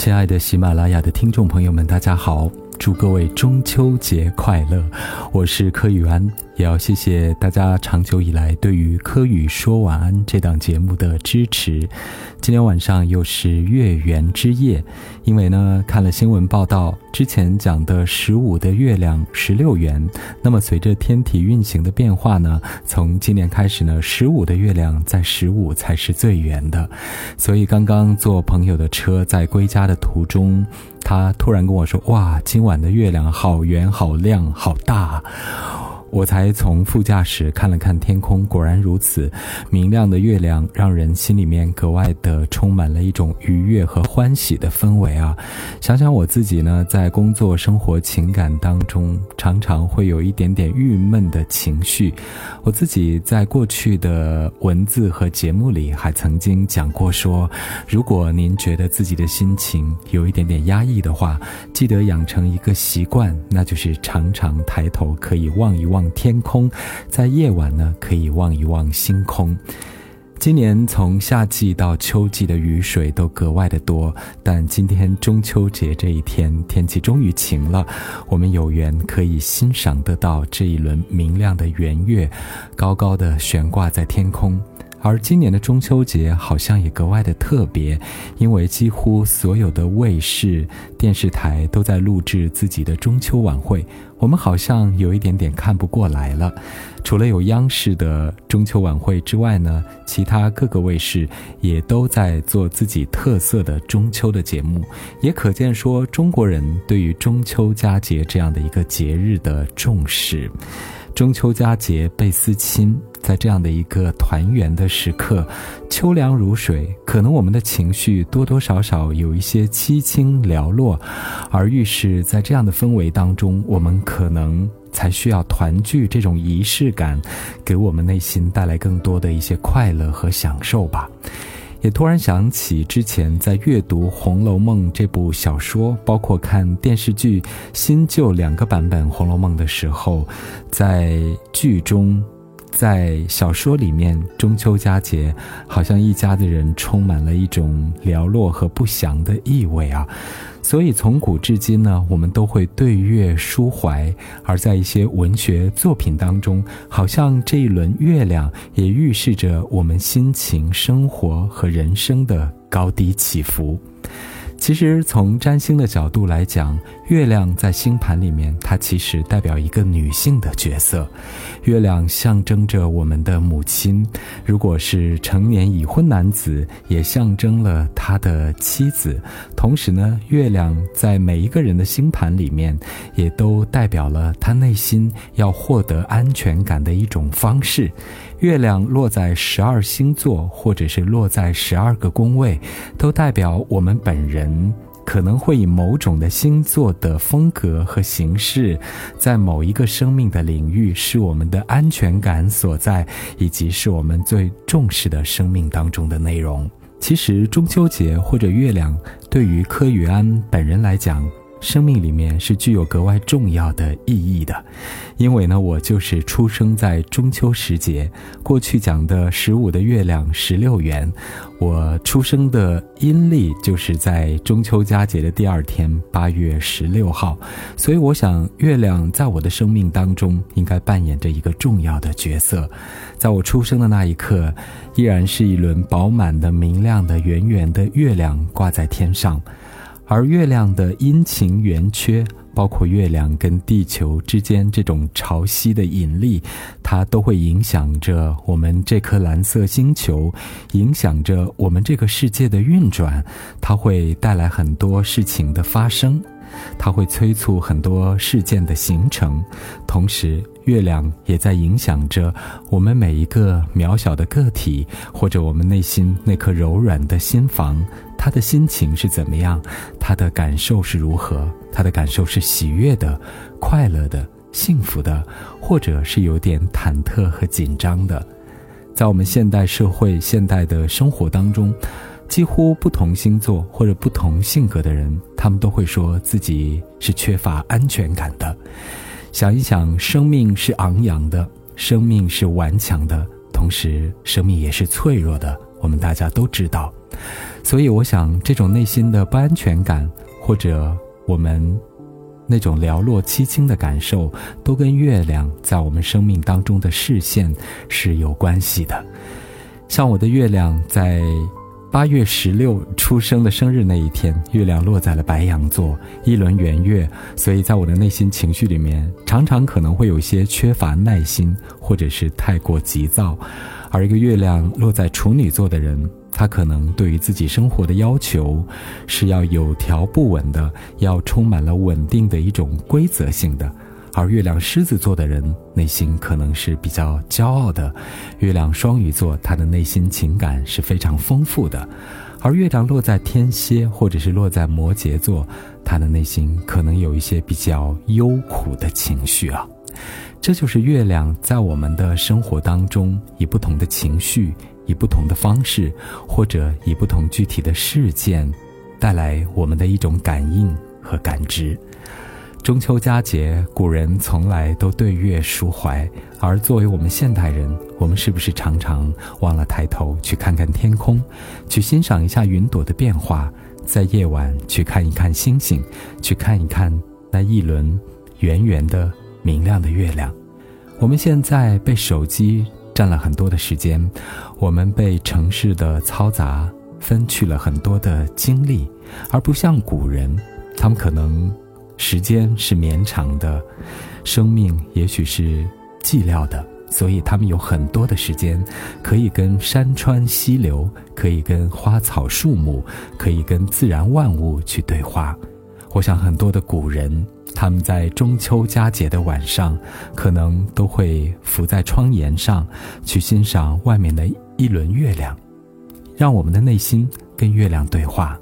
亲爱的喜马拉雅的听众朋友们，大家好。祝各位中秋节快乐！我是柯宇安，也要谢谢大家长久以来对于《柯宇说晚安》这档节目的支持。今天晚上又是月圆之夜，因为呢看了新闻报道，之前讲的十五的月亮十六圆，那么随着天体运行的变化呢，从今年开始呢，十五的月亮在十五才是最圆的。所以刚刚坐朋友的车在归家的途中。他突然跟我说：“哇，今晚的月亮好圆、好亮、好大。”我才从副驾驶看了看天空，果然如此，明亮的月亮让人心里面格外的充满了一种愉悦和欢喜的氛围啊！想想我自己呢，在工作、生活、情感当中，常常会有一点点郁闷的情绪。我自己在过去的文字和节目里还曾经讲过，说如果您觉得自己的心情有一点点压抑的话，记得养成一个习惯，那就是常常抬头可以望一望。望天空，在夜晚呢，可以望一望星空。今年从夏季到秋季的雨水都格外的多，但今天中秋节这一天，天气终于晴了，我们有缘可以欣赏得到这一轮明亮的圆月，高高的悬挂在天空。而今年的中秋节好像也格外的特别，因为几乎所有的卫视、电视台都在录制自己的中秋晚会，我们好像有一点点看不过来了。除了有央视的中秋晚会之外呢，其他各个卫视也都在做自己特色的中秋的节目，也可见说中国人对于中秋佳节这样的一个节日的重视。中秋佳节倍思亲，在这样的一个团圆的时刻，秋凉如水，可能我们的情绪多多少少有一些凄清寥落，而愈是在这样的氛围当中，我们可能才需要团聚这种仪式感，给我们内心带来更多的一些快乐和享受吧。也突然想起之前在阅读《红楼梦》这部小说，包括看电视剧新旧两个版本《红楼梦》的时候，在剧中。在小说里面，中秋佳节好像一家的人充满了一种寥落和不祥的意味啊，所以从古至今呢，我们都会对月抒怀，而在一些文学作品当中，好像这一轮月亮也预示着我们心情、生活和人生的高低起伏。其实从占星的角度来讲，月亮在星盘里面，它其实代表一个女性的角色。月亮象征着我们的母亲，如果是成年已婚男子，也象征了他的妻子。同时呢，月亮在每一个人的星盘里面，也都代表了他内心要获得安全感的一种方式。月亮落在十二星座，或者是落在十二个宫位，都代表我们本人可能会以某种的星座的风格和形式，在某一个生命的领域是我们的安全感所在，以及是我们最重视的生命当中的内容。其实中秋节或者月亮，对于柯宇安本人来讲。生命里面是具有格外重要的意义的，因为呢，我就是出生在中秋时节。过去讲的十五的月亮十六圆，我出生的阴历就是在中秋佳节的第二天，八月十六号。所以，我想月亮在我的生命当中应该扮演着一个重要的角色。在我出生的那一刻，依然是一轮饱满的、明亮的、圆圆的月亮挂在天上。而月亮的阴晴圆缺，包括月亮跟地球之间这种潮汐的引力，它都会影响着我们这颗蓝色星球，影响着我们这个世界的运转，它会带来很多事情的发生。它会催促很多事件的形成，同时，月亮也在影响着我们每一个渺小的个体，或者我们内心那颗柔软的心房，他的心情是怎么样，他的感受是如何，他的感受是喜悦的、快乐的、幸福的，或者是有点忐忑和紧张的。在我们现代社会、现代的生活当中。几乎不同星座或者不同性格的人，他们都会说自己是缺乏安全感的。想一想，生命是昂扬的，生命是顽强的，同时生命也是脆弱的。我们大家都知道，所以我想，这种内心的不安全感，或者我们那种寥落凄清的感受，都跟月亮在我们生命当中的视线是有关系的。像我的月亮在。八月十六出生的生日那一天，月亮落在了白羊座，一轮圆月，所以在我的内心情绪里面，常常可能会有些缺乏耐心，或者是太过急躁。而一个月亮落在处女座的人，他可能对于自己生活的要求，是要有条不紊的，要充满了稳定的一种规则性的。而月亮狮子座的人内心可能是比较骄傲的，月亮双鱼座他的内心情感是非常丰富的，而月亮落在天蝎或者是落在摩羯座，他的内心可能有一些比较忧苦的情绪啊。这就是月亮在我们的生活当中以不同的情绪、以不同的方式，或者以不同具体的事件，带来我们的一种感应和感知。中秋佳节，古人从来都对月抒怀，而作为我们现代人，我们是不是常常忘了抬头去看看天空，去欣赏一下云朵的变化，在夜晚去看一看星星，去看一看那一轮圆圆的明亮的月亮？我们现在被手机占了很多的时间，我们被城市的嘈杂分去了很多的精力，而不像古人，他们可能。时间是绵长的，生命也许是寂寥的，所以他们有很多的时间，可以跟山川溪流，可以跟花草树木，可以跟自然万物去对话。我想很多的古人，他们在中秋佳节的晚上，可能都会伏在窗沿上，去欣赏外面的一轮月亮，让我们的内心跟月亮对话。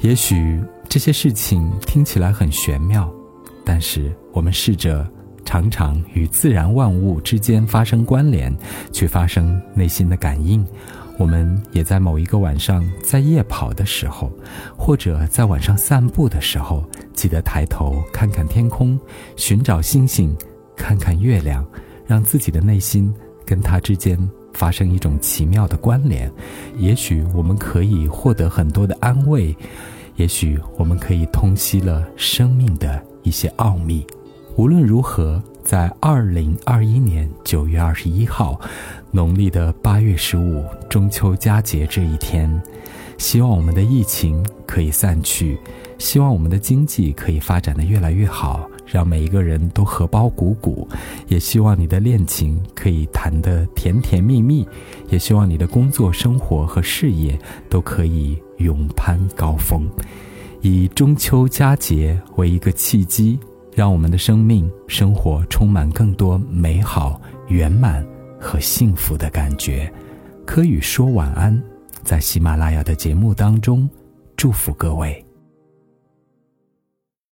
也许。这些事情听起来很玄妙，但是我们试着常常与自然万物之间发生关联，去发生内心的感应。我们也在某一个晚上，在夜跑的时候，或者在晚上散步的时候，记得抬头看看天空，寻找星星，看看月亮，让自己的内心跟它之间发生一种奇妙的关联。也许我们可以获得很多的安慰。也许我们可以通析了生命的一些奥秘。无论如何，在二零二一年九月二十一号，农历的八月十五中秋佳节这一天，希望我们的疫情可以散去，希望我们的经济可以发展的越来越好。让每一个人都荷包鼓鼓，也希望你的恋情可以谈得甜甜蜜蜜，也希望你的工作、生活和事业都可以勇攀高峰。以中秋佳节为一个契机，让我们的生命、生活充满更多美好、圆满和幸福的感觉。柯宇说晚安，在喜马拉雅的节目当中，祝福各位。